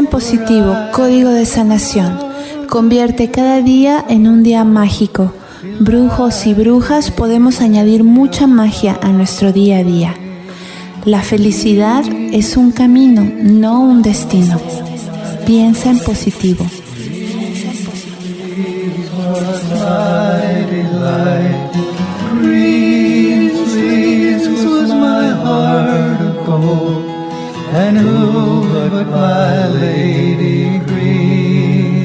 en positivo, código de sanación. Convierte cada día en un día mágico. Brujos y brujas podemos añadir mucha magia a nuestro día a día. La felicidad es un camino, no un destino. Piensa en positivo. Who but my lady Greensleeve?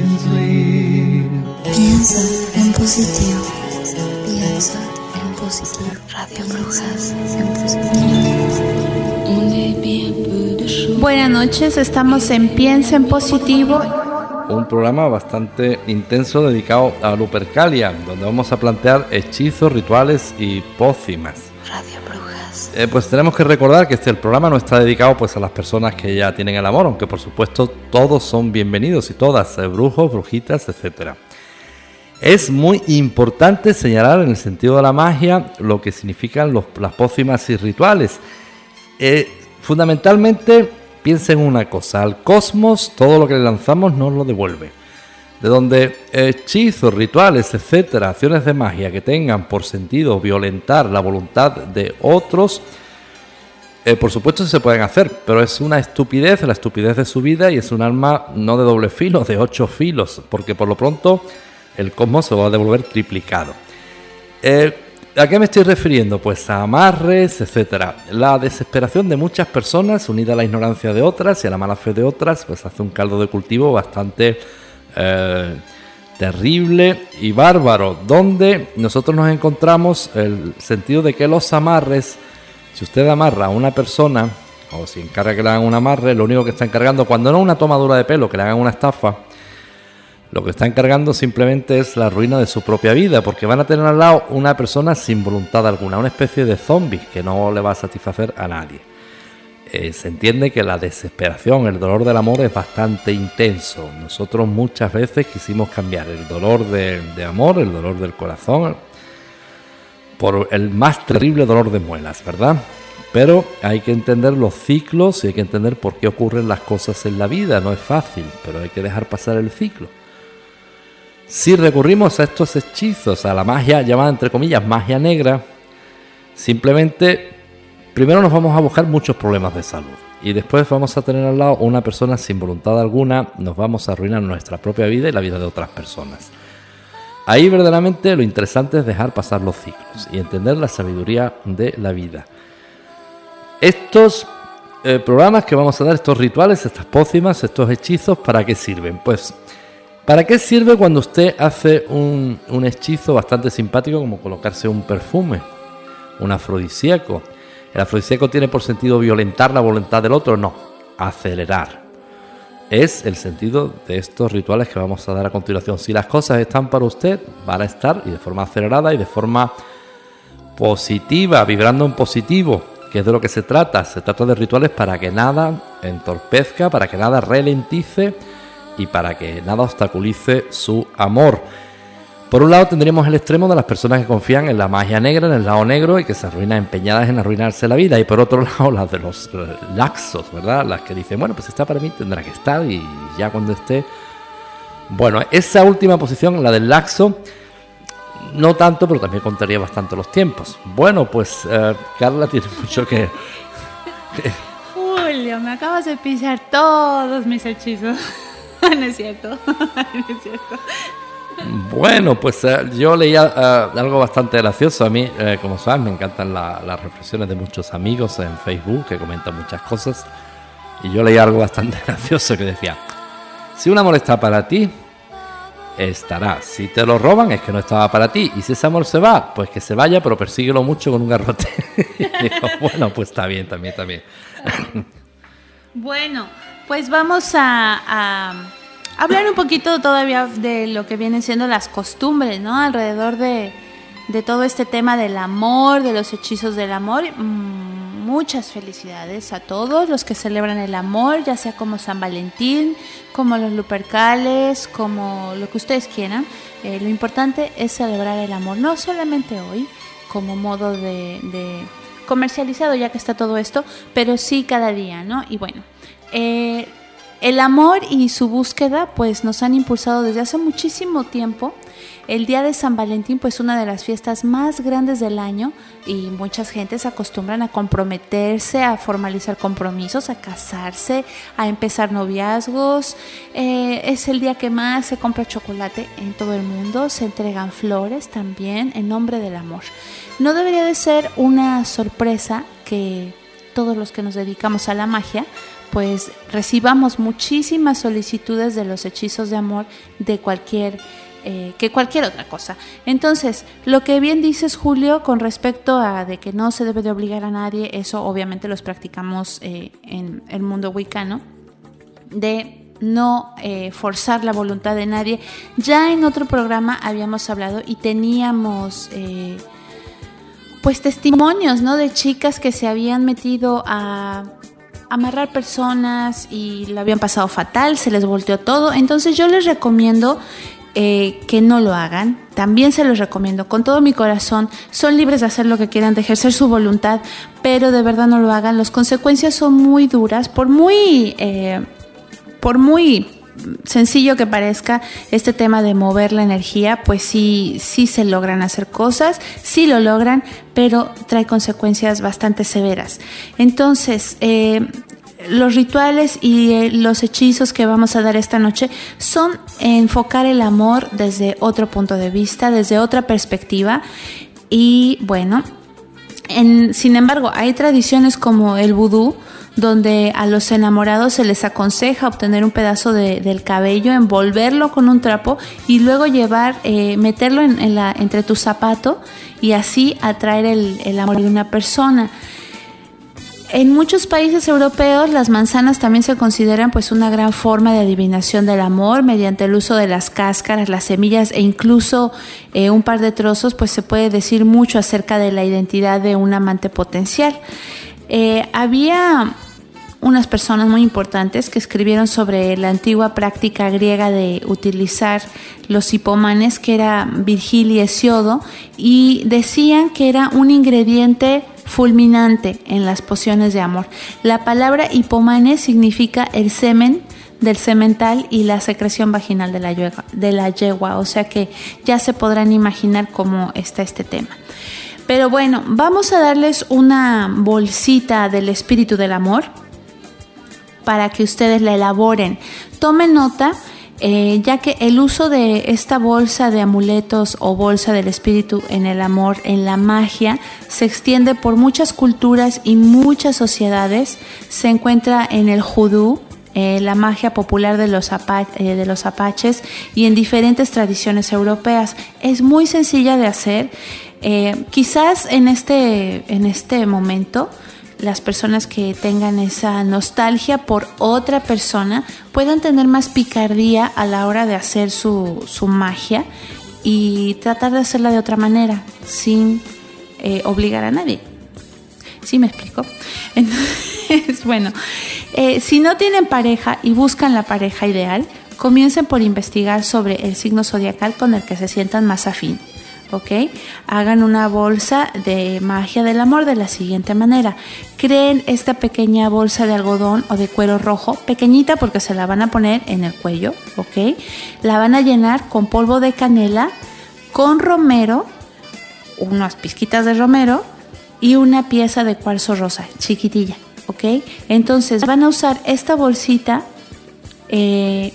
Piensa en positivo. Piensa en positivo. Radio Brujas. En positivo. Buenas noches, estamos en Piensa en positivo. un programa bastante intenso dedicado a Lupercalia, donde vamos a plantear hechizos, rituales y pócimas. Radio. Eh, pues tenemos que recordar que este el programa no está dedicado pues a las personas que ya tienen el amor, aunque por supuesto todos son bienvenidos y todas, eh, brujos, brujitas, etcétera. Es muy importante señalar en el sentido de la magia lo que significan las pócimas y rituales. Eh, fundamentalmente, piensen una cosa, al cosmos todo lo que le lanzamos nos lo devuelve. De donde hechizos, rituales, etcétera, acciones de magia que tengan por sentido violentar la voluntad de otros, eh, por supuesto se pueden hacer, pero es una estupidez, la estupidez de su vida y es un arma no de doble filo, de ocho filos, porque por lo pronto el cosmos se va a devolver triplicado. Eh, ¿A qué me estoy refiriendo? Pues a amarres, etcétera. La desesperación de muchas personas, unida a la ignorancia de otras y a la mala fe de otras, pues hace un caldo de cultivo bastante eh, terrible y bárbaro, donde nosotros nos encontramos el sentido de que los amarres, si usted amarra a una persona, o si encarga que le hagan un amarre, lo único que está encargando, cuando no una tomadura de pelo, que le hagan una estafa, lo que está encargando simplemente es la ruina de su propia vida, porque van a tener al lado una persona sin voluntad alguna, una especie de zombie que no le va a satisfacer a nadie. Eh, se entiende que la desesperación, el dolor del amor es bastante intenso. Nosotros muchas veces quisimos cambiar el dolor de, de amor, el dolor del corazón, por el más terrible dolor de muelas, ¿verdad? Pero hay que entender los ciclos y hay que entender por qué ocurren las cosas en la vida. No es fácil, pero hay que dejar pasar el ciclo. Si recurrimos a estos hechizos, a la magia llamada entre comillas magia negra, simplemente primero nos vamos a buscar muchos problemas de salud y después vamos a tener al lado una persona sin voluntad alguna, nos vamos a arruinar nuestra propia vida y la vida de otras personas. Ahí verdaderamente lo interesante es dejar pasar los ciclos y entender la sabiduría de la vida. Estos eh, programas que vamos a dar, estos rituales, estas pócimas, estos hechizos, ¿para qué sirven? Pues, ¿para qué sirve cuando usted hace un, un hechizo bastante simpático como colocarse un perfume, un afrodisíaco? ¿El afrodisíaco tiene por sentido violentar la voluntad del otro? No, acelerar. Es el sentido de estos rituales que vamos a dar a continuación. Si las cosas están para usted, van a estar y de forma acelerada y de forma positiva, vibrando en positivo, que es de lo que se trata. Se trata de rituales para que nada entorpezca, para que nada ralentice y para que nada obstaculice su amor. Por un lado tendríamos el extremo de las personas que confían en la magia negra, en el lado negro y que se arruinan empeñadas en arruinarse la vida. Y por otro lado las de los eh, laxos, ¿verdad? Las que dicen, bueno, pues está para mí, tendrá que estar y ya cuando esté... Bueno, esa última posición, la del laxo, no tanto, pero también contaría bastante los tiempos. Bueno, pues eh, Carla tiene mucho que... Julio, me acabas de pisar todos mis hechizos. no es cierto, no es cierto. Bueno, pues eh, yo leía eh, algo bastante gracioso. A mí, eh, como sabes, me encantan la- las reflexiones de muchos amigos en Facebook que comentan muchas cosas. Y yo leía algo bastante gracioso que decía, si un amor está para ti, estará. Si te lo roban es que no estaba para ti. Y si ese amor se va, pues que se vaya, pero persíguelo mucho con un garrote. digo, bueno, pues está bien, también, también. Bueno, pues vamos a hablar un poquito todavía de lo que vienen siendo las costumbres, ¿no? Alrededor de, todo este tema del amor, de los hechizos del amor. Mm, Muchas felicidades a todos los que celebran el amor, ya sea como San Valentín, como los Lupercales, como lo que ustedes quieran. Eh, lo importante es celebrar el amor, no solamente hoy, como modo de, de comercializado ya que está todo esto, pero sí cada día, ¿no? Y bueno, eh, el amor y su búsqueda pues nos han impulsado desde hace muchísimo tiempo. El día de San Valentín pues una de las fiestas más grandes del año y muchas gentes acostumbran a comprometerse, a formalizar compromisos, a casarse, a empezar noviazgos. Eh, es el día que más se compra chocolate en todo el mundo, se entregan flores también en nombre del amor. No debería de ser una sorpresa que todos los que nos dedicamos a la magia, pues recibamos muchísimas solicitudes de los hechizos de amor de cualquier eh, que cualquier otra cosa. Entonces, lo que bien dices Julio con respecto a de que no se debe de obligar a nadie, eso obviamente los practicamos eh, en el mundo wicano, de no eh, forzar la voluntad de nadie. Ya en otro programa habíamos hablado y teníamos pues testimonios, ¿no? De chicas que se habían metido a amarrar personas y lo habían pasado fatal, se les volteó todo. Entonces yo les recomiendo eh, que no lo hagan. También se los recomiendo con todo mi corazón. Son libres de hacer lo que quieran, de ejercer su voluntad, pero de verdad no lo hagan. Las consecuencias son muy duras, por muy, eh, por muy sencillo que parezca este tema de mover la energía, pues sí, sí se logran hacer cosas, sí lo logran, pero trae consecuencias bastante severas. Entonces, eh, los rituales y eh, los hechizos que vamos a dar esta noche son enfocar el amor desde otro punto de vista, desde otra perspectiva. Y bueno, en, sin embargo, hay tradiciones como el vudú, donde a los enamorados se les aconseja obtener un pedazo de, del cabello, envolverlo con un trapo y luego llevar, eh, meterlo en, en la, entre tu zapato y así atraer el, el amor de una persona. En muchos países europeos las manzanas también se consideran pues una gran forma de adivinación del amor mediante el uso de las cáscaras, las semillas e incluso eh, un par de trozos pues se puede decir mucho acerca de la identidad de un amante potencial. Eh, había unas personas muy importantes que escribieron sobre la antigua práctica griega de utilizar los hipomanes, que era Virgilio y Hesiodo, y decían que era un ingrediente fulminante en las pociones de amor. La palabra hipomane significa el semen del semental y la secreción vaginal de la, yegua, de la yegua, o sea que ya se podrán imaginar cómo está este tema. Pero bueno, vamos a darles una bolsita del espíritu del amor para que ustedes la elaboren. Tomen nota, eh, ya que el uso de esta bolsa de amuletos o bolsa del espíritu en el amor, en la magia, se extiende por muchas culturas y muchas sociedades. Se encuentra en el judú, eh, la magia popular de los, eh, de los apaches y en diferentes tradiciones europeas. Es muy sencilla de hacer. Quizás en este, en este momento las personas que tengan esa nostalgia por otra persona puedan tener más picardía a la hora de hacer su, su magia y tratar de hacerla de otra manera, sin eh, obligar a nadie. ¿Sí me explico? Entonces, bueno, eh, si no tienen pareja y buscan la pareja ideal, comiencen por investigar sobre el signo zodiacal con el que se sientan más afín. ¿Ok? Hagan una bolsa de magia del amor de la siguiente manera. Creen esta pequeña bolsa de algodón o de cuero rojo, pequeñita porque se la van a poner en el cuello, ¿ok? La van a llenar con polvo de canela, con romero, unas pizquitas de romero y una pieza de cuarzo rosa, chiquitilla, ¿ok? Entonces van a usar esta bolsita eh,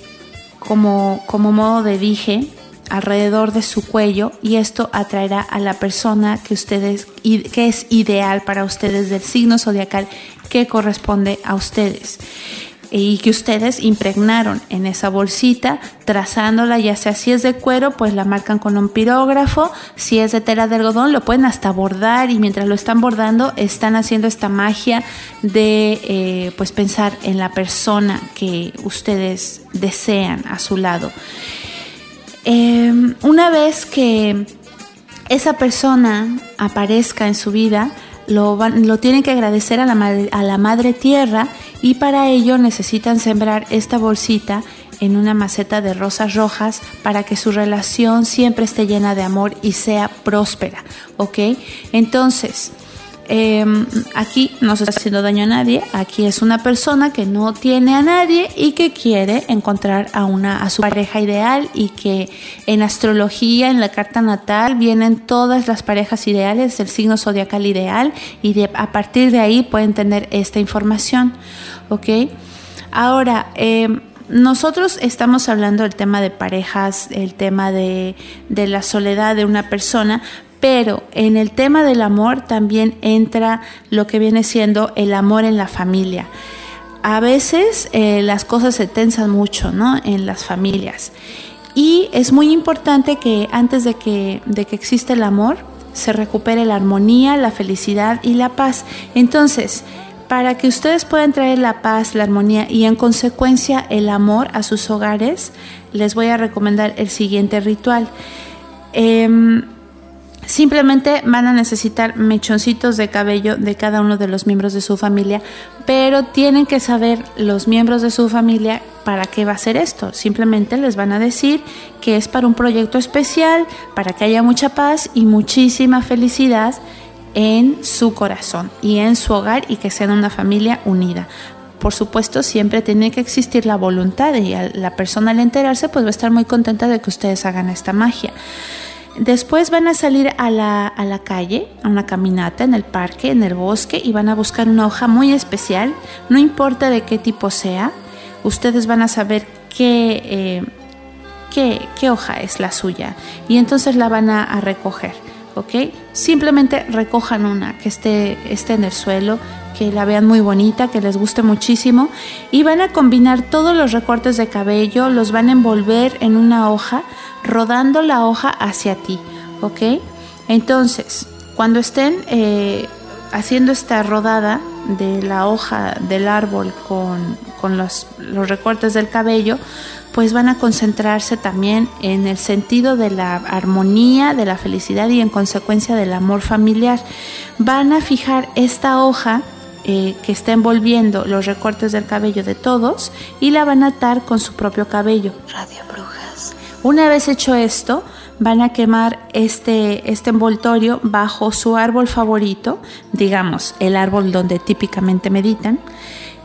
como, como modo de dije alrededor de su cuello y esto atraerá a la persona que ustedes que es ideal para ustedes del signo zodiacal que corresponde a ustedes y que ustedes impregnaron en esa bolsita, trazándola, ya sea si es de cuero, pues la marcan con un pirógrafo, si es de tela de algodón, lo pueden hasta bordar y mientras lo están bordando están haciendo esta magia de eh, pues pensar en la persona que ustedes desean a su lado. Em, una vez que esa persona aparezca en su vida, lo, lo tienen que agradecer a la, a la madre tierra y para ello necesitan sembrar esta bolsita en una maceta de rosas rojas para que su relación siempre esté llena de amor y sea próspera, ¿ok? Entonces, Em, aquí no se está haciendo daño a nadie, aquí es una persona que no tiene a nadie y que quiere encontrar a, una, a su pareja ideal y que en astrología, en la carta natal, vienen todas las parejas ideales, el signo zodiacal ideal y a partir de ahí pueden tener esta información, ¿ok? Ahora, em, nosotros estamos hablando del tema de parejas, el tema de, de, la soledad de una persona, pero en el tema del amor también entra lo que viene siendo el amor en la familia. A veces eh, las cosas se tensan mucho ¿no? en las familias y es muy importante que antes de que, de que exista el amor se recupere la armonía, la felicidad y la paz. Entonces, para que ustedes puedan traer la paz, la armonía y en consecuencia el amor a sus hogares, les voy a recomendar el siguiente ritual. Em, Simplemente van a necesitar mechoncitos de cabello de cada uno de los miembros de su familia, pero tienen que saber los miembros de su familia para qué va a ser esto. Simplemente les van a decir que es para un proyecto especial, para que haya mucha paz y muchísima felicidad en su corazón y en su hogar y que sean una familia unida. Por supuesto, siempre tiene que existir la voluntad y la persona al enterarse pues va a estar muy contenta de que ustedes hagan esta magia. Después van a salir a la, a la, calle, a una caminata en el parque, en el bosque y van a buscar una hoja muy especial, no importa de qué tipo sea, ustedes van a saber qué, eh, qué, qué hoja es la suya y entonces la van a, a, recoger, ¿ok? Simplemente recojan una que esté, esté en el suelo, que la vean muy bonita, que les guste muchísimo y van a combinar todos los recortes de cabello, los van a envolver en una hoja rodando la hoja hacia ti, ¿ok? Entonces, cuando estén eh, haciendo esta rodada de la hoja del árbol con, con los, los recortes del cabello, pues van a concentrarse también en el sentido de la armonía, de la felicidad y en consecuencia del amor familiar. Van a fijar esta hoja eh, que está envolviendo los recortes del cabello de todos y la van a atar con su propio cabello. Radio Brujas. Una vez hecho esto, van a quemar este, este envoltorio bajo su árbol favorito, digamos, el árbol donde típicamente meditan,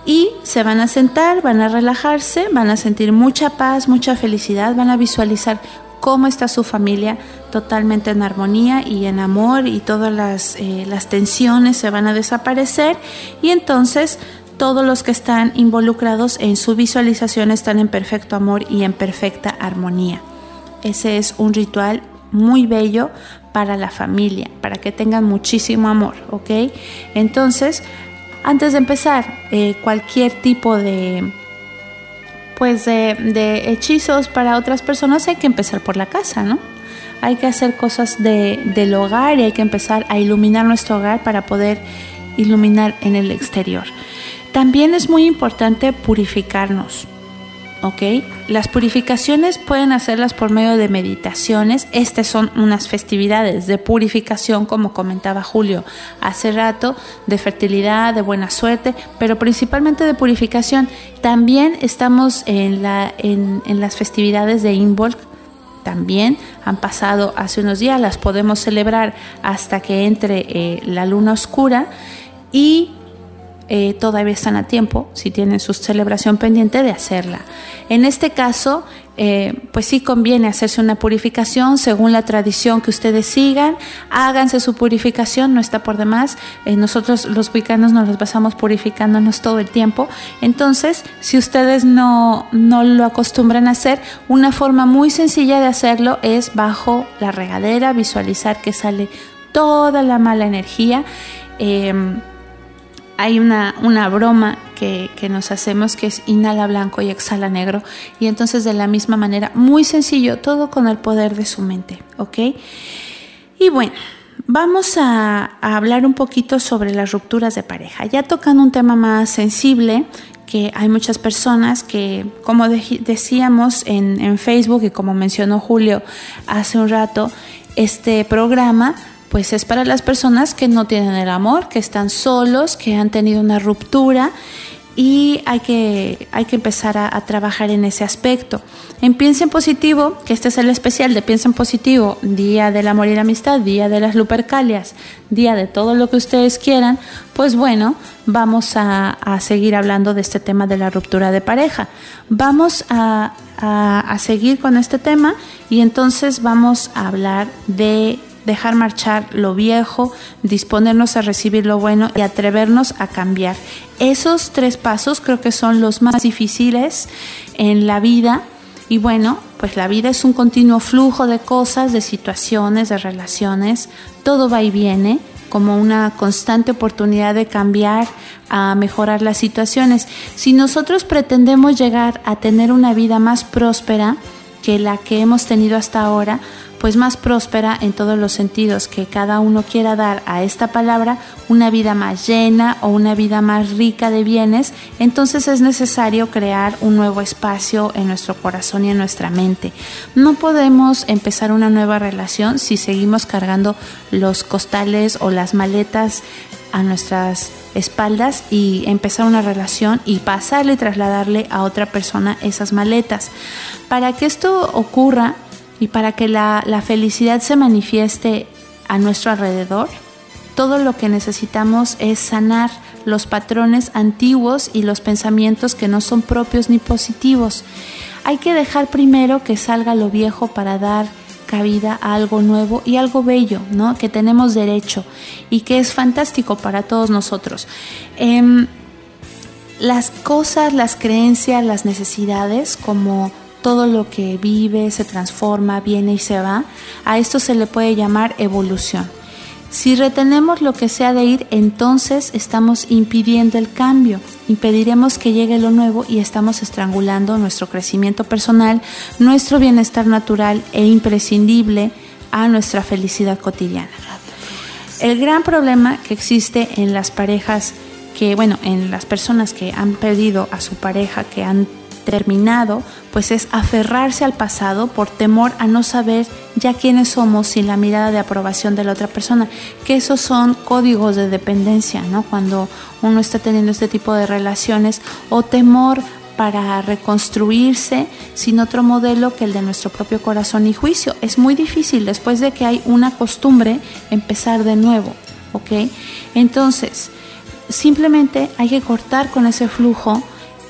y se van a sentar, van a relajarse, van a sentir mucha paz, mucha felicidad, van a visualizar cómo está su familia totalmente en armonía y en amor y todas las, eh, las tensiones se van a desaparecer y entonces todos los que están involucrados en su visualización están en perfecto amor y en perfecta armonía. Ese es un ritual muy bello para la familia, para que tengan muchísimo amor, ¿ok? Entonces, antes de empezar, eh, cualquier tipo de, pues de, de, hechizos para otras personas hay que empezar por la casa, ¿no? Hay que hacer cosas de, del hogar y hay que empezar a iluminar nuestro hogar para poder iluminar en el exterior. También es muy importante purificarnos, ¿ok? Las purificaciones pueden hacerlas por medio de meditaciones. Estas son unas festividades de purificación, como comentaba Julio hace rato, de fertilidad, de buena suerte, pero principalmente de purificación. También estamos en, la, en, en las festividades de Involk. También han pasado hace unos días, las podemos celebrar hasta que entre eh, la luna oscura y eh, todavía están a tiempo, si tienen su celebración pendiente, de hacerla. En este caso, eh, pues sí conviene hacerse una purificación según la tradición que ustedes sigan. Háganse su purificación, no está por demás. Eh, nosotros los wicanos nos los pasamos purificándonos todo el tiempo. Entonces, si ustedes no, no lo acostumbran a hacer, una forma muy sencilla de hacerlo es bajo la regadera, visualizar que sale toda la mala energía. Em, hay una, una broma que, nos hacemos que es inhala blanco y exhala negro. Y entonces de la misma manera, muy sencillo, todo con el poder de su mente, ¿ok? Y bueno, vamos a, hablar un poquito sobre las rupturas de pareja. Ya tocando un tema más sensible, que hay muchas personas que, como decíamos en, en Facebook y como mencionó Julio hace un rato, este programa pues es para las personas que no tienen el amor, que están solos, que han tenido una ruptura y hay que, hay que empezar a, trabajar en ese aspecto. En Piensa en Positivo, que este es el especial de Piensa en Positivo, Día del Amor y la Amistad, Día de las Lupercalias, Día de todo lo que ustedes quieran, pues bueno, vamos a, seguir hablando de este tema de la ruptura de pareja. Vamos a, a seguir con este tema y entonces vamos a hablar de dejar marchar lo viejo, disponernos a recibir lo bueno y atrevernos a cambiar. Esos tres pasos creo que son los más difíciles en la vida y bueno, pues la vida es un continuo flujo de cosas, de situaciones, de relaciones, todo va y viene como una constante oportunidad de cambiar, a mejorar las situaciones. Si nosotros pretendemos llegar a tener una vida más próspera que la que hemos tenido hasta ahora, pues más próspera en todos los sentidos, que cada uno quiera dar a esta palabra una vida más llena o una vida más rica de bienes, entonces es necesario crear un nuevo espacio en nuestro corazón y en nuestra mente. No podemos empezar una nueva relación si seguimos cargando los costales o las maletas a nuestras espaldas y empezar una relación y pasarle trasladarle a otra persona esas maletas. Para que esto ocurra, y para que la, felicidad se manifieste a nuestro alrededor, todo lo que necesitamos es sanar los patrones antiguos y los pensamientos que no son propios ni positivos. Hay que dejar primero que salga lo viejo para dar cabida a algo nuevo y algo bello, ¿no? Que tenemos derecho y que es fantástico para todos nosotros. Em, las cosas, las creencias, las necesidades, como todo lo que vive, se transforma, viene y se va, a esto se le puede llamar evolución. Si retenemos lo que sea de ir, entonces estamos impidiendo el cambio, impediremos que llegue lo nuevo y estamos estrangulando nuestro crecimiento personal, nuestro bienestar natural e imprescindible a nuestra felicidad cotidiana. El gran problema que existe en las parejas que, bueno, en las personas que han perdido a su pareja, que han terminado, pues es aferrarse al pasado por temor a no saber ya quiénes somos sin la mirada de aprobación de la otra persona, que esos son códigos de dependencia, ¿no? Cuando uno está teniendo este tipo de relaciones o temor para reconstruirse sin otro modelo que el de nuestro propio corazón y juicio. Es muy difícil después de que hay una costumbre empezar de nuevo, ¿ok? Entonces, simplemente hay que cortar con ese flujo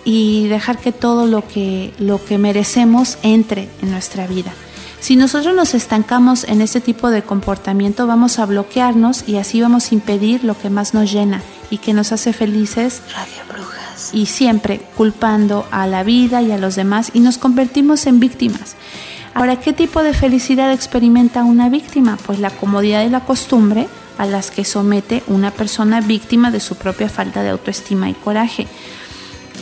y dejar que todo lo que, lo que merecemos entre en nuestra vida. Si nosotros nos estancamos en este tipo de comportamiento, vamos a bloquearnos y así vamos a impedir lo que más nos llena y que nos hace felices. Radio Brujas. Y siempre culpando a la vida y a los demás y nos convertimos en víctimas. Ahora, ¿qué tipo de felicidad experimenta una víctima? Pues la comodidad y la costumbre a las que somete una persona víctima de su propia falta de autoestima y coraje.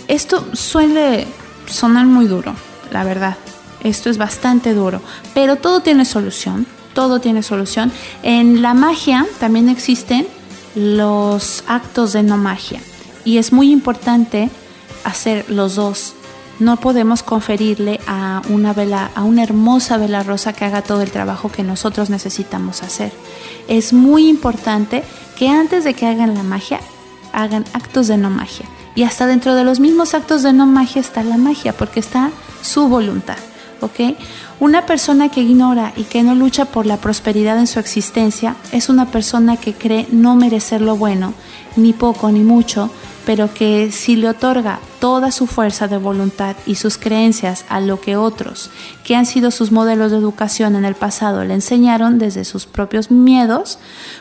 Esto suele sonar muy duro, la verdad. Esto es bastante duro, pero todo tiene solución, todo tiene solución. En la magia también existen los actos de no magia y es muy importante hacer los dos. No podemos conferirle a una vela, a una hermosa vela rosa que haga todo el trabajo que nosotros necesitamos hacer. Es muy importante que antes de que hagan la magia, hagan actos de no magia. Y hasta dentro de los mismos actos de no magia está la magia, porque está su voluntad. Una persona que ignora y que no lucha por la prosperidad en su existencia es una persona que cree no merecer lo bueno, ni poco ni mucho, pero que si le otorga toda su fuerza de voluntad y sus creencias a lo que otros, que han sido sus modelos de educación en el pasado, le enseñaron desde sus propios miedos,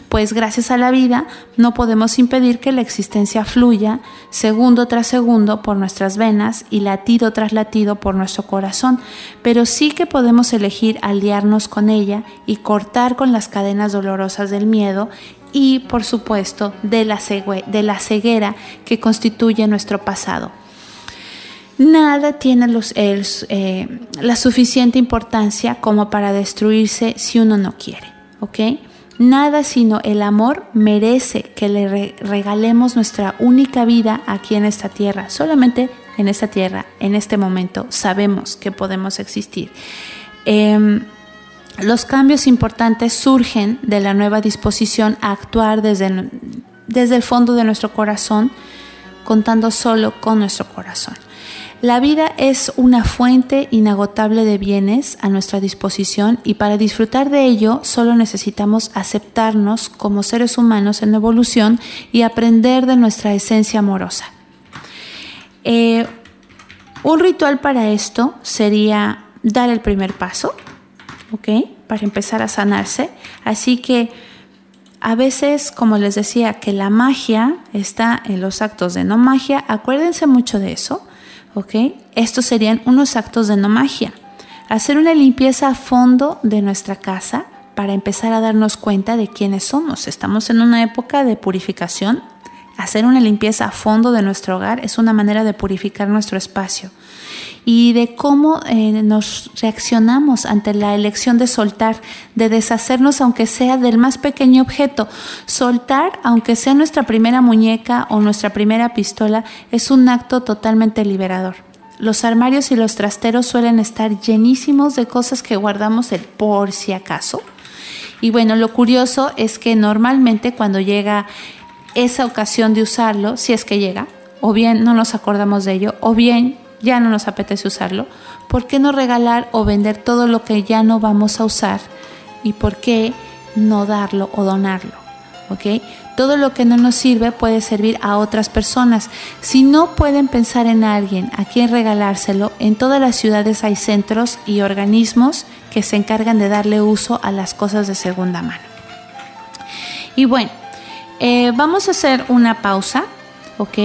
pues gracias a la vida no podemos impedir que la existencia fluya segundo tras segundo por nuestras venas y latido tras latido por nuestro corazón, pero sí que podemos elegir aliarnos con ella y cortar con las cadenas dolorosas del miedo y por supuesto de la, de la ceguera que constituye nuestro pasado. Nada tiene los, eh, la suficiente importancia como para destruirse si uno no quiere, ¿ok? Nada sino el amor merece que le regalemos nuestra única vida aquí en esta tierra. Solamente en esta tierra, en este momento, sabemos que podemos existir. Em, los cambios importantes surgen de la nueva disposición a actuar desde, desde el fondo de nuestro corazón, contando solo con nuestro corazón. La vida es una fuente inagotable de bienes a nuestra disposición y para disfrutar de ello solo necesitamos aceptarnos como seres humanos en evolución y aprender de nuestra esencia amorosa. Eh, un ritual para esto sería dar el primer paso, ¿ok? Para empezar a sanarse. Así que a veces, como les decía, que la magia está en los actos de no magia, acuérdense mucho de eso, ¿ok? Estos serían unos actos de no magia. Hacer una limpieza a fondo de nuestra casa para empezar a darnos cuenta de quiénes somos. Estamos en una época de purificación. Hacer una limpieza a fondo de nuestro hogar es una manera de purificar nuestro espacio y de cómo eh, nos reaccionamos ante la elección de soltar, de deshacernos aunque sea del más pequeño objeto. Soltar, aunque sea nuestra primera muñeca o nuestra primera pistola, es un acto totalmente liberador. Los armarios y los trasteros suelen estar llenísimos de cosas que guardamos el por si acaso. Y bueno, lo curioso es que normalmente cuando llega esa ocasión de usarlo, si es que llega, o bien no nos acordamos de ello, o bien ya no nos apetece usarlo, ¿por qué no regalar o vender todo lo que ya no vamos a usar? ¿Y por qué no darlo o donarlo? ¿Ok? Todo lo que no nos sirve puede servir a otras personas. Si no pueden pensar en alguien a quien regalárselo, en todas las ciudades hay centros y organismos que se encargan de darle uso a las cosas de segunda mano. Y bueno, eh, vamos a hacer una pausa, ¿ok?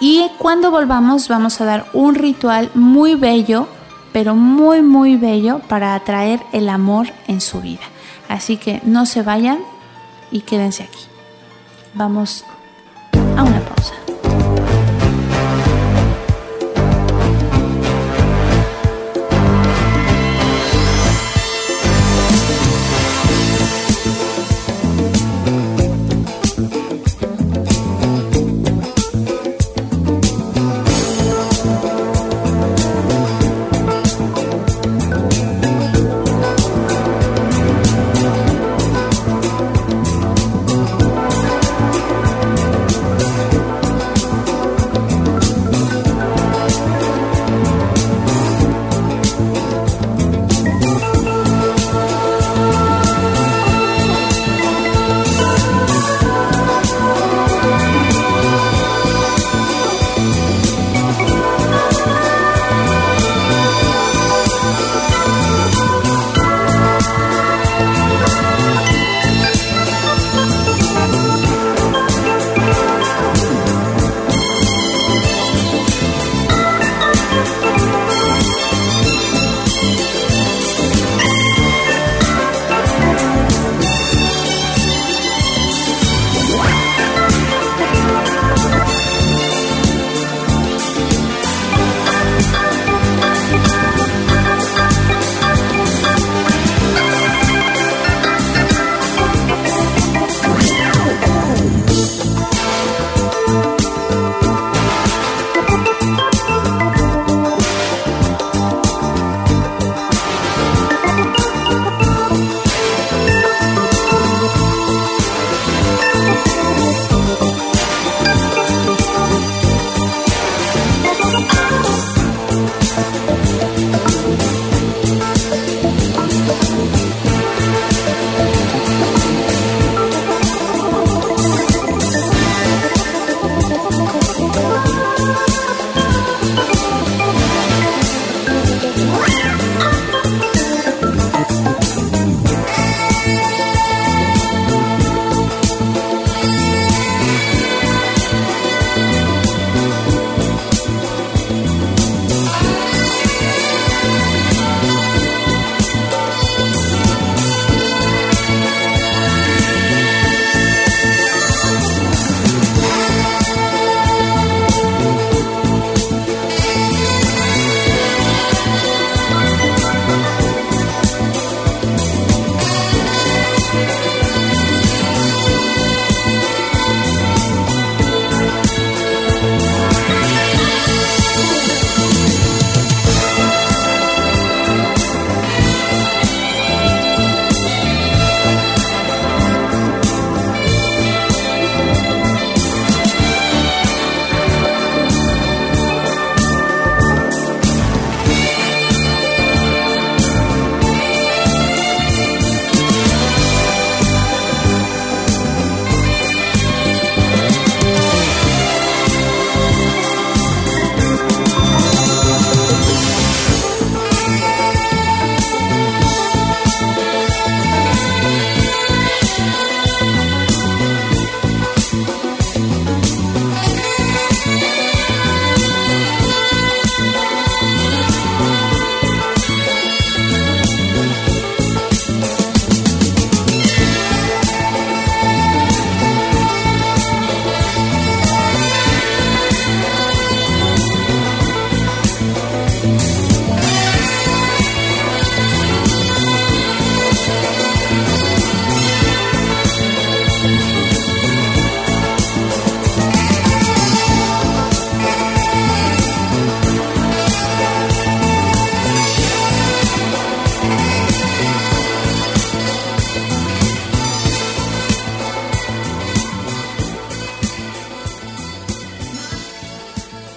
Y cuando volvamos vamos a dar un ritual muy bello, pero muy, muy bello para atraer el amor en su vida. Así que no se vayan y quédense aquí. Vamos a una pausa.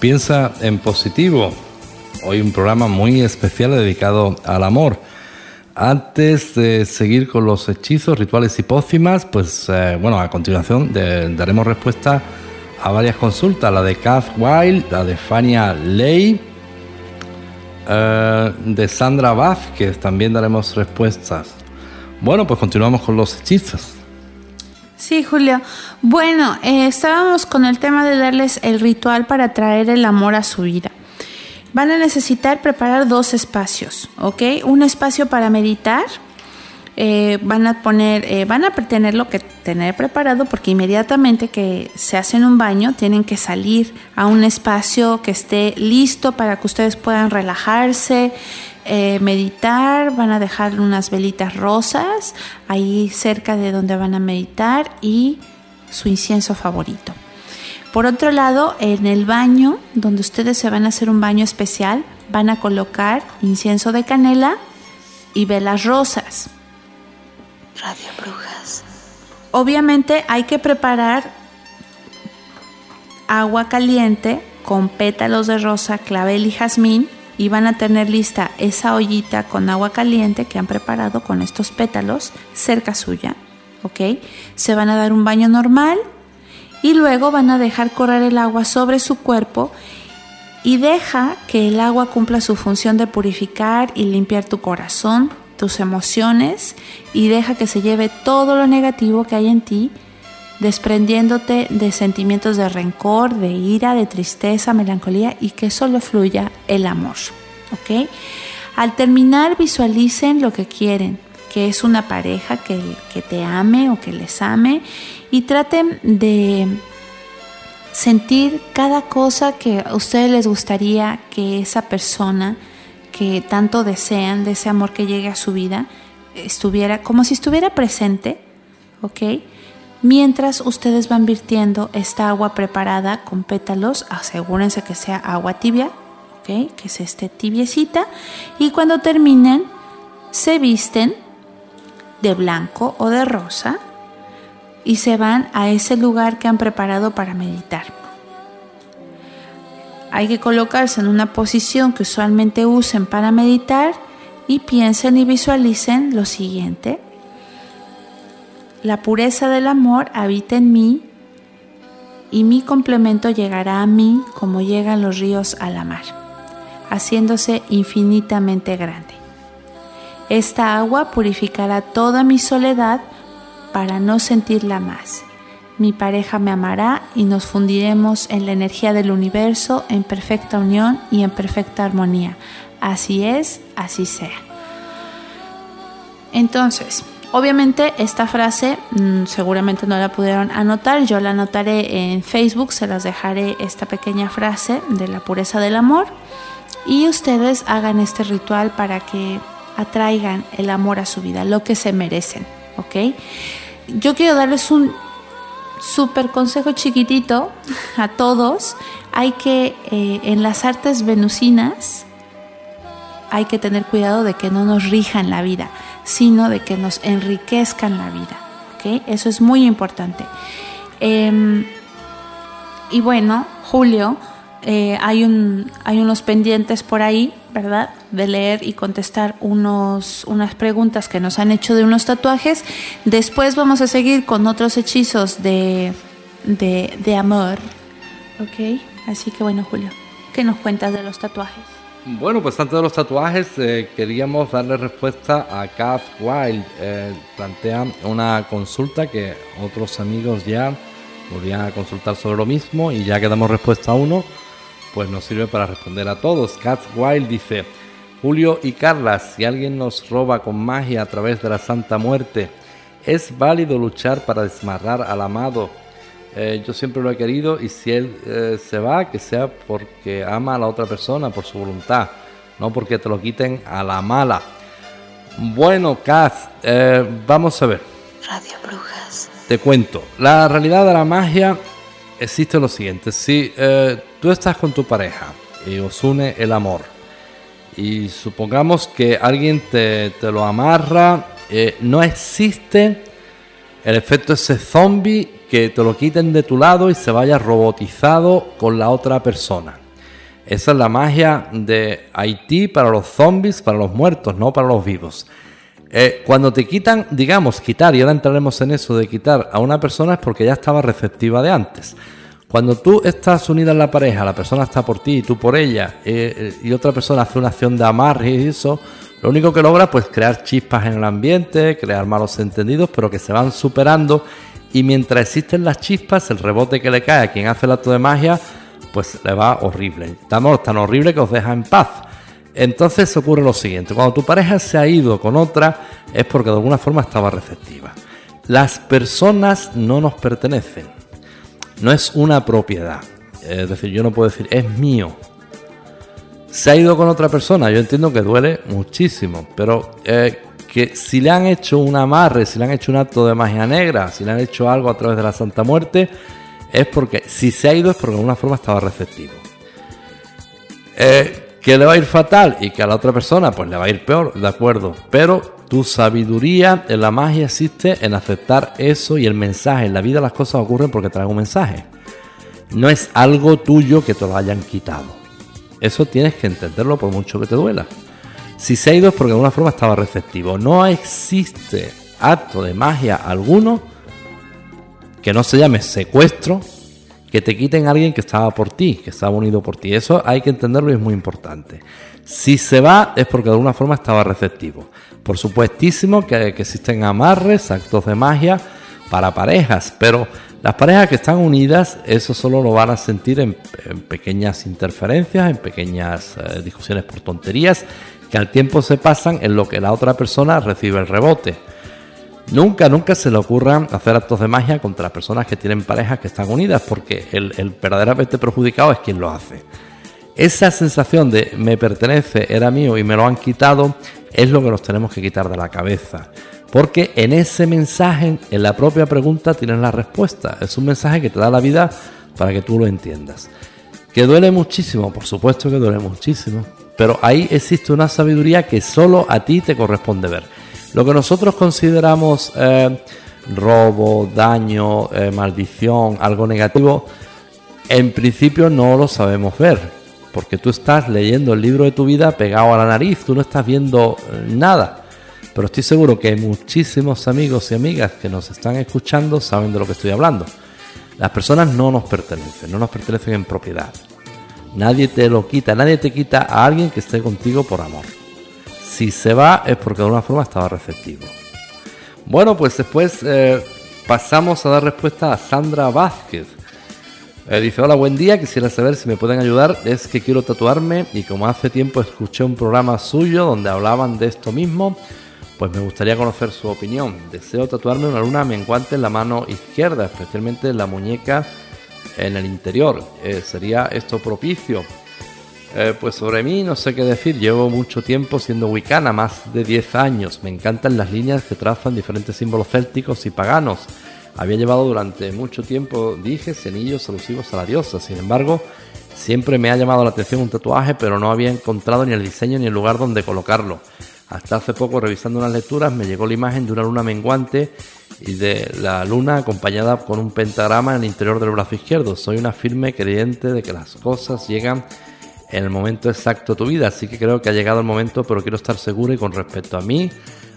Piensa en positivo. Hoy un programa muy especial dedicado al amor. Antes de seguir con los hechizos, rituales y pócimas, pues eh, bueno, a continuación daremos respuesta a varias consultas, la de Kath Wild, la de Fania Ley, eh, de Sandra Vázquez, también daremos respuestas. Bueno, pues continuamos con los hechizos. Sí, Julio. Bueno, eh, estábamos con el tema de darles el ritual para traer el amor a su vida. Van a necesitar preparar dos espacios, ¿ok? Un espacio para meditar. Eh, van a poner, eh, van a tenerlo que tener preparado porque inmediatamente que se hacen un baño tienen que salir a un espacio que esté listo para que ustedes puedan relajarse, eh, meditar, van a dejar unas velitas rosas ahí cerca de donde van a meditar y su incienso favorito. Por otro lado, en el baño, donde ustedes se van a hacer un baño especial, van a colocar incienso de canela y velas rosas. Radio Brujas. Obviamente hay que preparar agua caliente con pétalos de rosa, clavel y jazmín y van a tener lista esa ollita con agua caliente que han preparado con estos pétalos cerca suya, ¿ok? Se van a dar un baño normal y luego van a dejar correr el agua sobre su cuerpo y deja que el agua cumpla su función de purificar y limpiar tu corazón, tus emociones y deja que se lleve todo lo negativo que hay en ti desprendiéndote de sentimientos de rencor, de ira, de tristeza, melancolía y que solo fluya el amor. ¿Ok? Al terminar visualicen lo que quieren, que es una pareja que, que te ame o que les ame y traten de sentir cada cosa que a ustedes les gustaría que esa persona que tanto desean, de ese amor que llegue a su vida, estuviera como si estuviera presente, ¿ok? Mientras ustedes van virtiendo esta agua preparada con pétalos, asegúrense que sea agua tibia, que se esté tibiecita. Y cuando terminen, se visten de blanco o de rosa y se van a ese lugar que han preparado para meditar. Hay que colocarse en una posición que usualmente usen para meditar y piensen y visualicen lo siguiente. La pureza del amor habita en mí y mi complemento llegará a mí como llegan los ríos a la mar, haciéndose infinitamente grande. Esta agua purificará toda mi soledad para no sentirla más. Mi pareja me amará y nos fundiremos en la energía del universo en perfecta unión y en perfecta armonía. Así es, así sea. Entonces, Obviamente esta frase mm, seguramente no la pudieron anotar, yo la anotaré en Facebook, se las dejaré esta pequeña frase de la pureza del amor y ustedes hagan este ritual para que atraigan el amor a su vida, lo que se merecen, ¿ok? Yo quiero darles un súper consejo chiquitito a todos. Hay que, eh, en las artes venusinas, hay que tener cuidado de que no nos rijan la vida sino de que nos enriquezcan la vida. ¿okay? Eso es muy importante. Em, y bueno, Julio, eh, hay, un, hay unos pendientes por ahí, ¿verdad? De leer y contestar unos, unas preguntas que nos han hecho de unos tatuajes. Después vamos a seguir con otros hechizos de, de, de amor. ¿Ok? Así que bueno, Julio, ¿qué nos cuentas de los tatuajes? Bueno, pues antes de los tatuajes eh, queríamos darle respuesta a Kath Wild. Eh, plantea una consulta que otros amigos ya volvían a consultar sobre lo mismo y ya que damos respuesta a uno, pues nos sirve para responder a todos. Kath Wild dice, Julio y Carla, si alguien nos roba con magia a través de la Santa Muerte, ¿es válido luchar para desmarrar al amado? Eh, yo siempre lo he querido y si él eh, se va, que sea porque ama a la otra persona, por su voluntad, no porque te lo quiten a la mala. Bueno, Kaz, eh, vamos a ver. Radio Brujas. Te cuento, la realidad de la magia existe lo siguiente, si tú estás con tu pareja y os une el amor, y supongamos que alguien te, te lo amarra, no existe el efecto ese zombie que te lo quiten de tu lado y se vaya robotizado con la otra persona. Esa es la magia de Haití para los zombies, para los muertos, no para los vivos. Eh, cuando te quitan, digamos, quitar, y ahora entraremos en eso de quitar a una persona es porque ya estaba receptiva de antes. Cuando tú estás unida en la pareja, la persona está por ti y tú por ella, eh, eh, y otra persona hace una acción de amarre y eso, lo único que logra pues crear chispas en el ambiente, crear malos entendidos, pero que se van superando y mientras existen las chispas, el rebote que le cae a quien hace el acto de magia, pues le va horrible. Tan, tan horrible que os deja en paz. Entonces ocurre lo siguiente, cuando tu pareja se ha ido con otra es porque de alguna forma estaba receptiva. Las personas no nos pertenecen, no es una propiedad. Es decir, yo no puedo decir, es mío, se ha ido con otra persona, yo entiendo que duele muchísimo, pero eh, si le han hecho un amarre, si le han hecho un acto de magia negra, si le han hecho algo a través de la Santa Muerte, es porque si se ha ido es porque de alguna forma estaba receptivo. Eh, que le va a ir fatal y que a la otra persona pues le va a ir peor, de acuerdo, pero tu sabiduría en la magia existe en aceptar eso y el mensaje. En la vida las cosas ocurren porque traen un mensaje. No es algo tuyo que te lo hayan quitado. Eso tienes que entenderlo por mucho que te duela. Si se ha ido es porque de alguna forma estaba receptivo. No existe acto de magia alguno que no se llame secuestro, que te quiten a alguien que estaba por ti, que estaba unido por ti. Eso hay que entenderlo y es muy importante. Si se va es porque de alguna forma estaba receptivo. Por supuestísimo que, existen amarres, actos de magia para parejas, pero las parejas que están unidas, eso solo lo van a sentir en, pequeñas interferencias, en pequeñas eh, discusiones por tonterías, que al tiempo se pasan en lo que la otra persona recibe el rebote. Nunca, nunca se le ocurra hacer actos de magia contra personas que tienen parejas que están unidas, porque el, el verdaderamente perjudicado es quien lo hace. Esa sensación de me pertenece, era mío y me lo han quitado, es lo que nos tenemos que quitar de la cabeza. Porque en ese mensaje, en la propia pregunta, tienes la respuesta. Es un mensaje que te da la vida para que tú lo entiendas. Que duele muchísimo, por supuesto que duele muchísimo. Pero ahí existe una sabiduría que solo a ti te corresponde ver. Lo que nosotros consideramos eh, robo, daño, eh, maldición, algo negativo, en principio no lo sabemos ver. Porque tú estás leyendo el libro de tu vida pegado a la nariz, tú no estás viendo eh, nada. Pero estoy seguro que muchísimos amigos y amigas que nos están escuchando saben de lo que estoy hablando. Las personas no nos pertenecen, no nos pertenecen en propiedad. Nadie te lo quita, nadie te quita a alguien que esté contigo por amor. Si se va es porque de alguna forma estaba receptivo. Bueno, pues después eh, pasamos a dar respuesta a Sandra Vázquez. Eh, dice, hola, buen día, quisiera saber si me pueden ayudar. Es que quiero tatuarme y como hace tiempo escuché un programa suyo donde hablaban de esto mismo, pues me gustaría conocer su opinión. Deseo tatuarme una luna menguante en la mano izquierda, especialmente en la muñeca en el interior. Eh, ¿Sería esto propicio? Eh, pues sobre mí no sé qué decir. Llevo mucho tiempo siendo wicana, más de 10 años. Me encantan las líneas que trazan diferentes símbolos célticos y paganos. Había llevado durante mucho tiempo dijes y anillos alusivos a la diosa. Sin embargo, siempre me ha llamado la atención un tatuaje, pero no había encontrado ni el diseño ni el lugar donde colocarlo. Hasta hace poco, revisando unas lecturas, me llegó la imagen de una luna menguante y de la luna acompañada con un pentagrama en el interior del brazo izquierdo. Soy una firme creyente de que las cosas llegan en el momento exacto de tu vida, así que creo que ha llegado el momento, pero quiero estar seguro y con respecto a mí,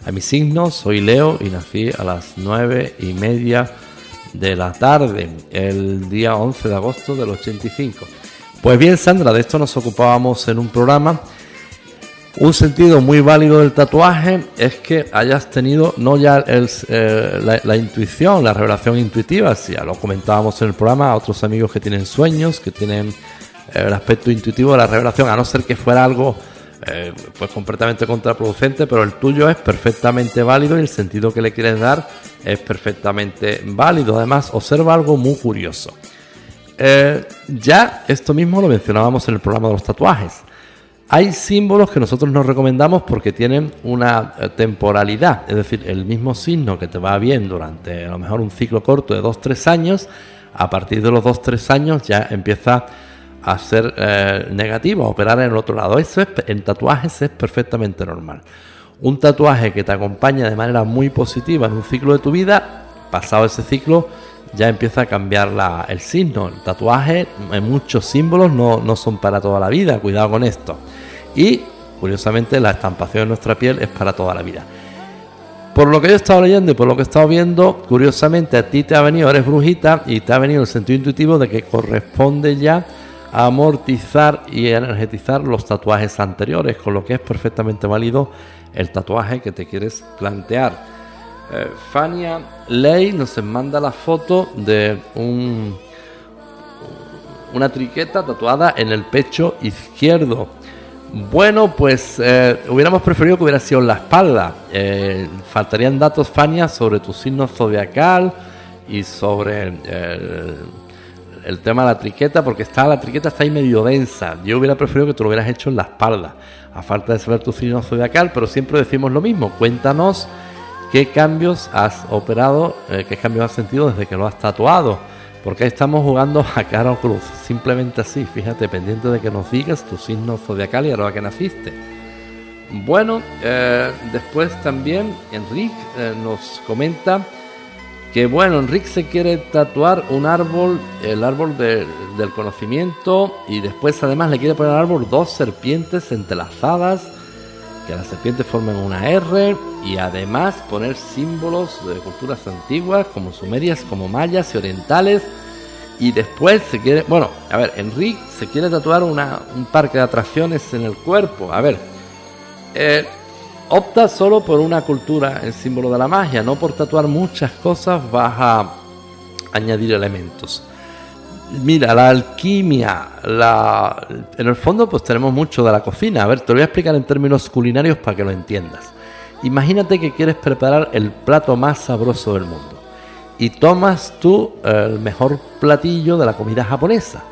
a mis signos, soy Leo y nací a las nueve y media de la tarde, el día 11 de agosto del 85. Pues bien, Sandra, de esto nos ocupábamos en un programa un sentido muy válido del tatuaje es que hayas tenido no ya eh, la, intuición, la revelación intuitiva, si ya lo comentábamos en el programa, a otros amigos que tienen sueños, que tienen eh, el aspecto intuitivo de la revelación, a no ser que fuera algo eh, pues completamente contraproducente, pero el tuyo es perfectamente válido y el sentido que le quieres dar es perfectamente válido. Además, observa algo muy curioso. ya esto mismo lo mencionábamos en el programa de los tatuajes. Hay símbolos que nosotros nos recomendamos porque tienen una eh, temporalidad, es decir, el mismo signo que te va bien durante a lo mejor un ciclo corto de 2-3 años, a partir de los 2-3 años ya empieza a ser eh, negativo, a operar en el otro lado. Eso es, en tatuajes es perfectamente normal. Un tatuaje que te acompaña de manera muy positiva en un ciclo de tu vida, pasado ese ciclo, ya empieza a cambiar el signo. El tatuaje, en muchos símbolos no, no son para toda la vida, cuidado con esto. Y, curiosamente, la estampación de nuestra piel es para toda la vida. Por lo que yo he estado leyendo y por lo que he estado viendo, curiosamente a ti te ha venido, eres brujita y te ha venido el sentido intuitivo de que corresponde ya amortizar y energetizar los tatuajes anteriores, con lo que es perfectamente válido el tatuaje que te quieres plantear. Eh, Fania Ley nos manda la foto de un, una triqueta tatuada en el pecho izquierdo. Bueno, pues eh, hubiéramos preferido que hubiera sido en la espalda. Eh, faltarían datos, Fania, sobre tu signo zodiacal y sobre el, el tema de la triqueta, porque está la triqueta está ahí medio densa. Yo hubiera preferido que tú lo hubieras hecho en la espalda, a falta de saber tu signo zodiacal, pero siempre decimos lo mismo. Cuéntanos qué cambios has operado, eh, qué cambios has sentido desde que lo has tatuado. Porque estamos jugando a cara o cruz, simplemente así, fíjate, pendiente de que nos digas tu signo zodiacal y a la que naciste. Bueno, eh, después también Enrique eh, nos comenta que bueno, Enrique se quiere tatuar un árbol, el árbol de- del conocimiento, y después además le quiere poner al árbol dos serpientes entrelazadas, que las serpientes formen una R, y además poner símbolos de culturas antiguas, como sumerias, como mayas y orientales, y después se quiere, bueno, a ver, Enrique se quiere tatuar una- un parque de atracciones en el cuerpo, a ver, eh, opta solo por una cultura, el símbolo de la magia, no por tatuar muchas cosas vas a añadir elementos. Mira, la alquimia, la... en el fondo pues tenemos mucho de la cocina. A ver, te lo voy a explicar en términos culinarios para que lo entiendas. Imagínate que quieres preparar el plato más sabroso del mundo y tomas tú el mejor platillo de la comida japonesa,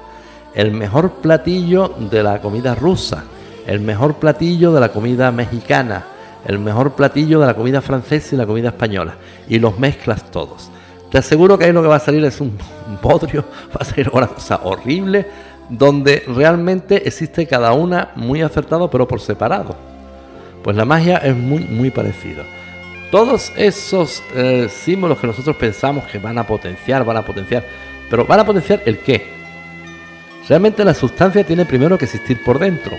el mejor platillo de la comida rusa, el mejor platillo de la comida mexicana, el mejor platillo de la comida francesa y la comida española, y los mezclas todos. Te aseguro que ahí lo que va a salir es un bodrio, va a salir una cosa horrible, donde realmente existe cada una muy acertado, pero por separado. Pues la magia es muy, muy parecida. Todos esos eh, símbolos que nosotros pensamos que van a potenciar, van a potenciar, pero van a potenciar el qué. Realmente la sustancia tiene primero que existir por dentro.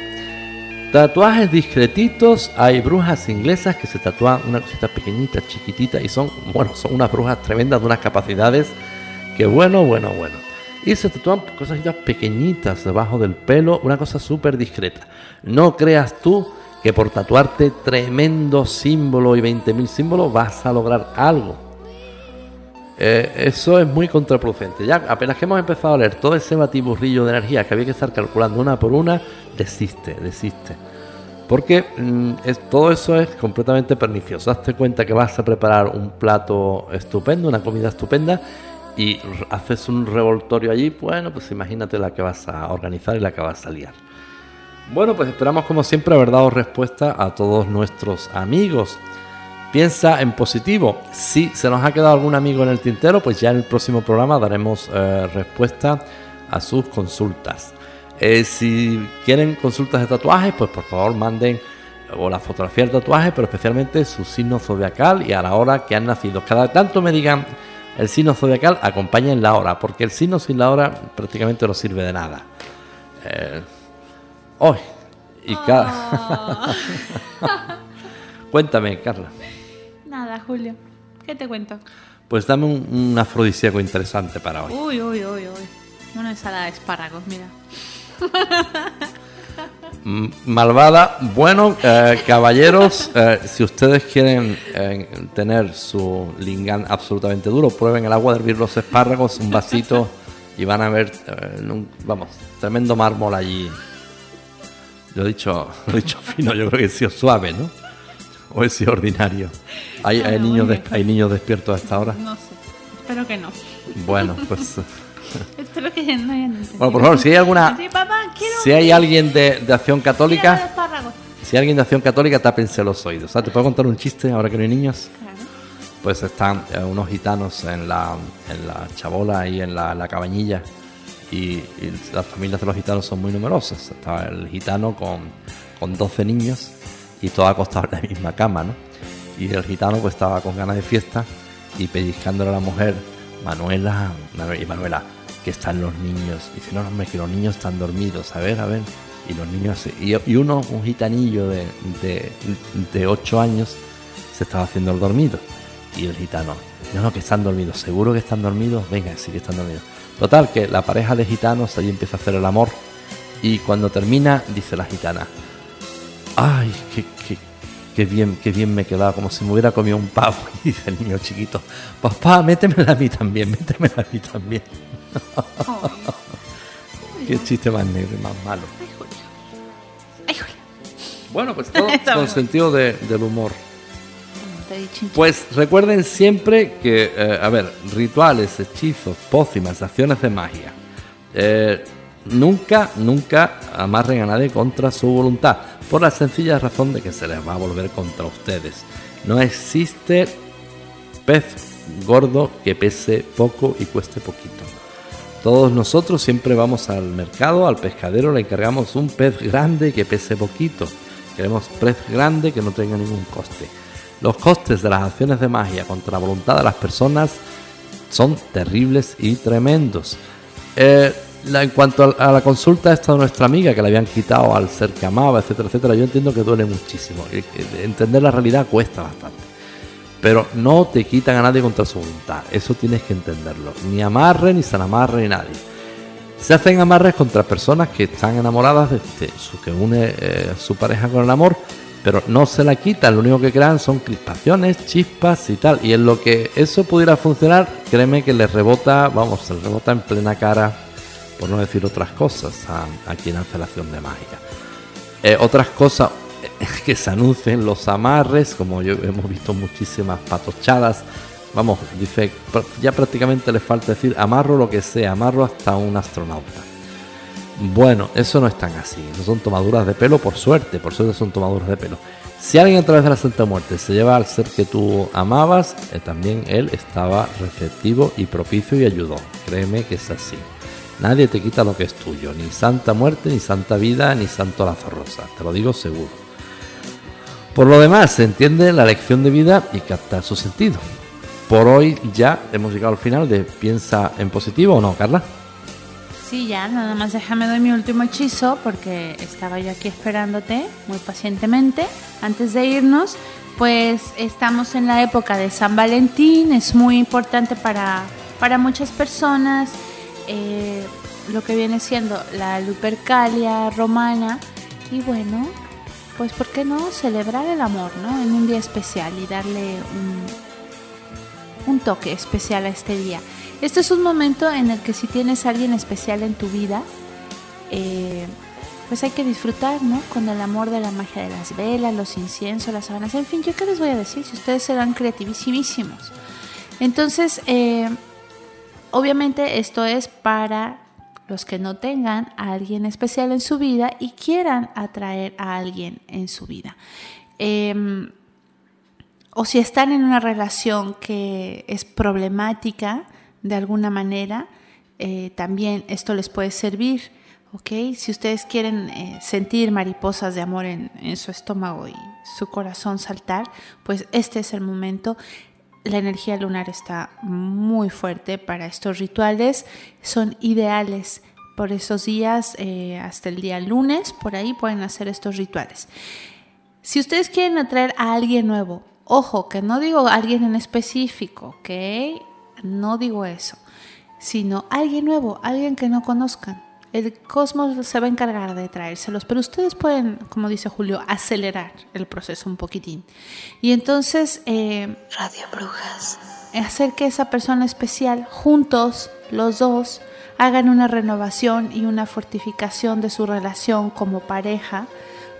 Tatuajes discretitos, hay brujas inglesas que se tatúan una cosita pequeñita, chiquitita y son, bueno, son unas brujas tremendas de unas capacidades que bueno, bueno, bueno. Y se tatúan cositas pequeñitas debajo del pelo, una cosa súper discreta. No creas tú que por tatuarte tremendo símbolo y 20.000 símbolos vas a lograr algo. Eh, eso es muy contraproducente. Ya apenas que hemos empezado a leer todo ese batiburrillo de energía que había que estar calculando una por una, desiste, desiste. Porque mm, todo eso es completamente pernicioso. Hazte cuenta que vas a preparar un plato estupendo, una comida estupenda, y haces un revoltorio allí, bueno, pues imagínate la que vas a organizar y la que vas a liar. Bueno, pues esperamos como siempre haber dado respuesta a todos nuestros amigos. Piensa en positivo. Si se nos ha quedado algún amigo en el tintero, pues ya en el próximo programa daremos eh, respuesta a sus consultas. Eh, si quieren consultas de tatuajes, pues por favor manden o la fotografía del tatuaje, pero especialmente su signo zodiacal y a la hora que han nacido. Cada tanto me digan el signo zodiacal, acompañen la hora, porque el signo sin la hora prácticamente no sirve de nada. Eh, hoy y cada... Cuéntame, Carla. Nada, Julio. ¿Qué te cuento? Pues dame un, un afrodisíaco interesante para hoy. Uy, uy, uy, uy. Una ensalada de espárragos, mira. Malvada, bueno, eh, caballeros, eh, si ustedes quieren eh, tener su lingán absolutamente duro, prueben el agua de hervir los espárragos, un vasito y van a ver, un- vamos, tremendo mármol allí. Yo he dicho, lo he dicho fino, yo creo que he sido suave, ¿no? O sido ordinario. Hay, hay Bueno, niños bien. hay niños despiertos a esta hora. No sé. Espero que no. Bueno, pues... Espero que no hayan entendido. Bueno, por favor, si hay alguna... Sí, papá, quiero Si hay alguien de, de Acción Católica... de. Si hay alguien de Acción Católica, tápense los oídos. ¿sabes? ¿Te puedo contar un chiste ahora que no hay niños? Claro. Pues están eh, unos gitanos en la, en la chabola y en la, la cabañilla. Y, y las familias de los gitanos son muy numerosas. Estaba el gitano con, con 12 niños y todos acostados en la misma cama, ¿no? Y el gitano pues estaba con ganas de fiesta y pellizcándole a la mujer Manuela, y Manuela, que están los niños. Dice, no, no, hombre, que los niños están dormidos, a ver, a ver. Y los niños, y, uno, un gitanillo de, de, de 8 años, se estaba haciendo el dormido. Y el gitano, no, no, que están dormidos, seguro que están dormidos, venga, sí que están dormidos. Total, que la pareja de gitanos allí empieza a hacer el amor. Y cuando termina, dice la gitana, ay, qué, qué, qué bien, qué bien me quedaba, como si me hubiera comido un pavo. Y dice el niño chiquito, papá, métemela a mí también, métemela a mí también. Qué chiste más negro y más malo. Ay, Julia. Bueno, pues todo con sentido de- del humor. Dicho, Pues recuerden siempre que, eh, a ver, rituales, hechizos, pócimas, acciones de magia. eh, nunca, nunca amarren a nadie contra su voluntad, por la sencilla razón de que se les va a volver contra ustedes. No existe pez gordo que pese poco y cueste poquito. Todos nosotros siempre vamos al mercado, al pescadero, le encargamos un pez grande que pese poquito. Queremos pez grande que no tenga ningún coste. Los costes de las acciones de magia contra la voluntad de las personas son terribles y tremendos. Eh, en cuanto a, la consulta esta de nuestra amiga que le habían quitado al ser que amaba, etcétera, etcétera, yo entiendo que duele muchísimo. Entender la realidad cuesta bastante. Pero no te quitan a nadie contra su voluntad. Eso tienes que entenderlo. Ni amarre, ni san amarre, ni nadie. Se hacen amarres contra personas que están enamoradas de, de su que une eh, su pareja con el amor, pero no se la quitan. Lo único que crean son crispaciones, chispas y tal. Y en lo que eso pudiera funcionar, créeme que les rebota, vamos, se les rebota en plena cara, por no decir otras cosas, a, a quien hace la acción de magia. Eh, otras cosas eh, que se anuncien los amarres, como hemos visto muchísimas patochadas. Vamos, dice, ya prácticamente le falta decir amarro lo que sea, amarro hasta un astronauta. Bueno, eso no es tan así, no son tomaduras de pelo, por suerte, por suerte son tomaduras de pelo. Si alguien a través de la Santa Muerte se lleva al ser que tú amabas, eh, también él estaba receptivo y propicio y ayudó. Créeme que es así. Nadie te quita lo que es tuyo, ni Santa Muerte, ni Santa Vida, ni Santo Lazo Rosa, te lo digo seguro. Por lo demás, se entiende la lección de vida y captar su sentido. Por hoy ya hemos llegado al final de Piensa en positivo o no, Carla. Sí, ya, nada más déjame doy mi último hechizo porque estaba yo aquí esperándote muy pacientemente. Antes de irnos, pues estamos en la época de San Valentín, es muy importante para, para muchas personas eh, lo que viene siendo la Lupercalia romana y bueno, pues ¿por qué no celebrar el amor, ¿no? En un día especial y darle un, un toque especial a este día. Este es un momento en el que si tienes a alguien especial en tu vida, eh, pues hay que disfrutar, ¿no? Con el amor de la magia de las velas, los inciensos, las sábanas, en fin, ¿yo qué les voy a decir? Si ustedes serán creativísimos. Entonces, eh, obviamente esto es para los que no tengan a alguien especial en su vida y quieran atraer a alguien en su vida. Eh, o si están en una relación que es problemática de alguna manera, eh, también esto les puede servir. ¿ok? Si ustedes quieren eh, sentir mariposas de amor en su estómago y su corazón saltar, pues este es el momento. La energía lunar está muy fuerte para estos rituales, son ideales por esos días, eh, hasta el día lunes, por ahí pueden hacer estos rituales. Si ustedes quieren atraer a alguien nuevo, ojo, que no digo alguien en específico, ¿ok? No digo eso, sino alguien nuevo, alguien que no conozcan. El cosmos se va a encargar de traérselos, pero ustedes pueden, como dice Julio, acelerar el proceso un poquitín. Y entonces eh, Radio Brujas. hacer que esa persona especial, juntos, los dos, hagan una renovación y una fortificación de su relación como pareja,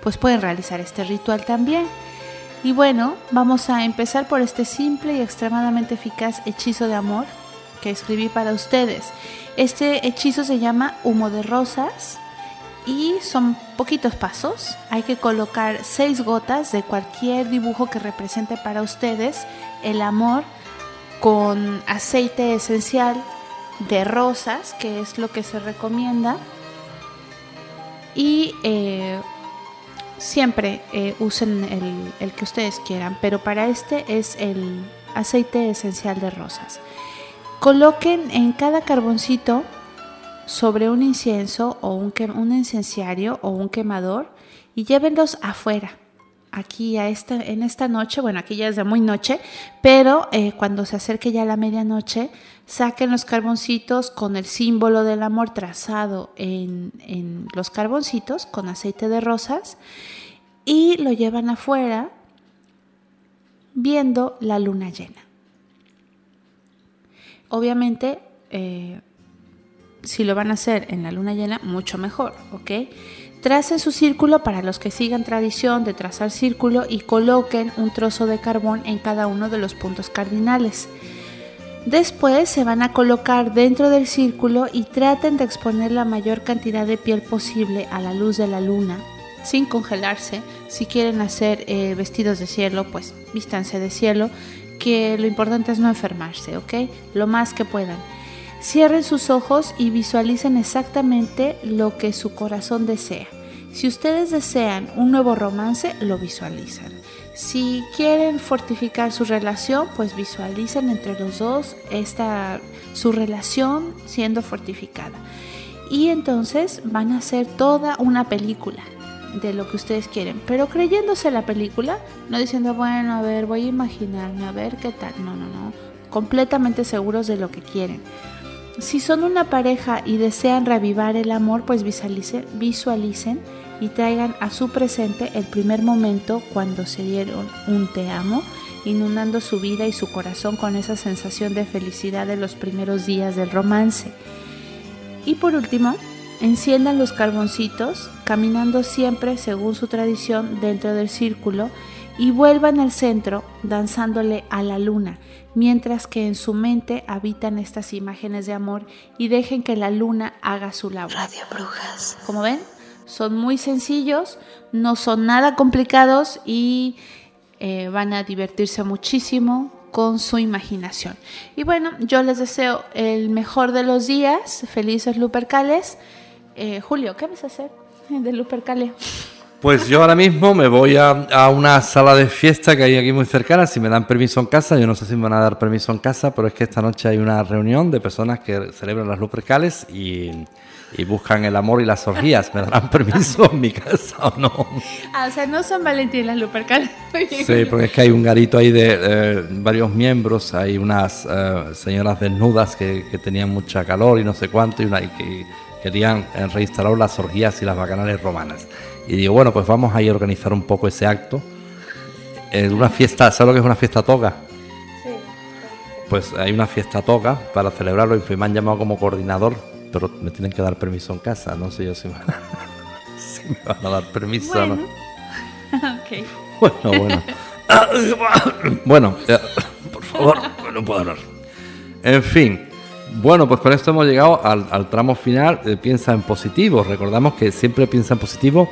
pues pueden realizar este ritual también. Y bueno, vamos a empezar por este simple y extremadamente eficaz hechizo de amor que escribí para ustedes. Este hechizo se llama humo de rosas y son poquitos pasos. Hay que colocar seis gotas de cualquier dibujo que represente para ustedes el amor con aceite esencial de rosas, que es lo que se recomienda. Y eh, siempre eh, usen el, el que ustedes quieran, pero para este es el aceite esencial de rosas. Coloquen en cada carboncito sobre un incienso o un, un incenciario o un quemador y llévenlos afuera aquí en esta noche, bueno, aquí ya es de muy noche, pero eh, cuando se acerque ya la medianoche, saquen los carboncitos con el símbolo del amor trazado en los carboncitos con aceite de rosas y lo llevan afuera viendo la luna llena. Obviamente, eh, si lo van a hacer en la luna llena, mucho mejor, ¿ok? Tracen su círculo para los que sigan tradición de trazar círculo y coloquen un trozo de carbón en cada uno de los puntos cardinales. Después se van a colocar dentro del círculo y traten de exponer la mayor cantidad de piel posible a la luz de la luna, sin congelarse. Si quieren hacer eh, vestidos de cielo, pues vístanse de cielo, que lo importante es no enfermarse, ¿ok? Lo más que puedan. Cierren sus ojos y visualicen exactamente lo que su corazón desea. Si ustedes desean un nuevo romance, lo visualizan. Si quieren fortificar su relación, pues visualicen entre los dos esta, su relación siendo fortificada. Y entonces van a hacer toda una película de lo que ustedes quieren, pero creyéndose la película, no diciendo, bueno, a ver, voy a imaginarme, a ver qué tal. No, no, no. Completamente seguros de lo que quieren. Si son una pareja y desean reavivar el amor, pues visualicen, visualicen y traigan a su presente el primer momento cuando se dieron un te amo, inundando su vida y su corazón con esa sensación de felicidad de los primeros días del romance. Y por último, enciendan los carboncitos, caminando siempre según su tradición dentro del círculo y vuelvan al centro danzándole a la luna mientras que en su mente habitan estas imágenes de amor y dejen que la luna haga su labor. Radio Brujas. Como ven, son muy sencillos, no son nada complicados y eh, van a divertirse muchísimo con su imaginación. Y bueno, yo les deseo el mejor de los días, felices Lupercales. Eh, Julio, ¿qué vas a hacer de Lupercales? Pues yo ahora mismo me voy a, una sala de fiesta que hay aquí muy cercana, si me dan permiso en casa, yo no sé si me van a dar permiso en casa, pero es que esta noche hay una reunión de personas que celebran las Lupercales y, y buscan el amor y las orgías. ¿Me darán permiso en mi casa o no? Ah, o sea, no son Valentín las Lupercales. Sí, porque es que hay un garito ahí de eh, varios miembros, hay unas eh, señoras desnudas que, que, tenían mucha calor y no sé cuánto, y, una, y que querían eh, reinstalar las orgías y las bacanales romanas. Y digo, bueno, pues vamos a ir a organizar un poco ese acto. En una fiesta, ¿sabes lo que es una fiesta toga? Sí. Pues hay una fiesta toga para celebrarlo y me han llamado como coordinador, pero me tienen que dar permiso en casa, no sé yo si me, si me van a dar permiso bueno. no. Bueno, bueno. bueno, por favor, no puedo hablar. En fin, bueno, pues con esto hemos llegado al, tramo final. de piensa en positivo. Recordamos que siempre piensa en positivo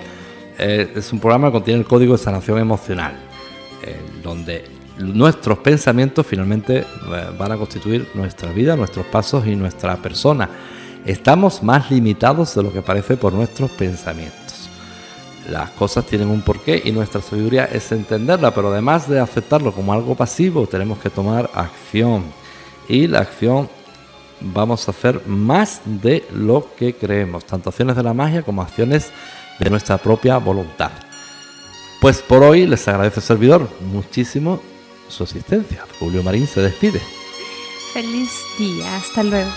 eh, es un programa que contiene el código de sanación emocional, eh, donde nuestros pensamientos finalmente eh, van a constituir nuestra vida, nuestros pasos y nuestra persona. Estamos más limitados de lo que parece por nuestros pensamientos. Las cosas tienen un porqué y nuestra sabiduría es entenderla, pero además de aceptarlo como algo pasivo, tenemos que tomar acción. Y la acción vamos a hacer más de lo que creemos, tanto acciones de la magia como acciones de nuestra propia voluntad. Pues por hoy les agradece servidor muchísimo su asistencia. Julio Marín se despide. Feliz día, hasta luego.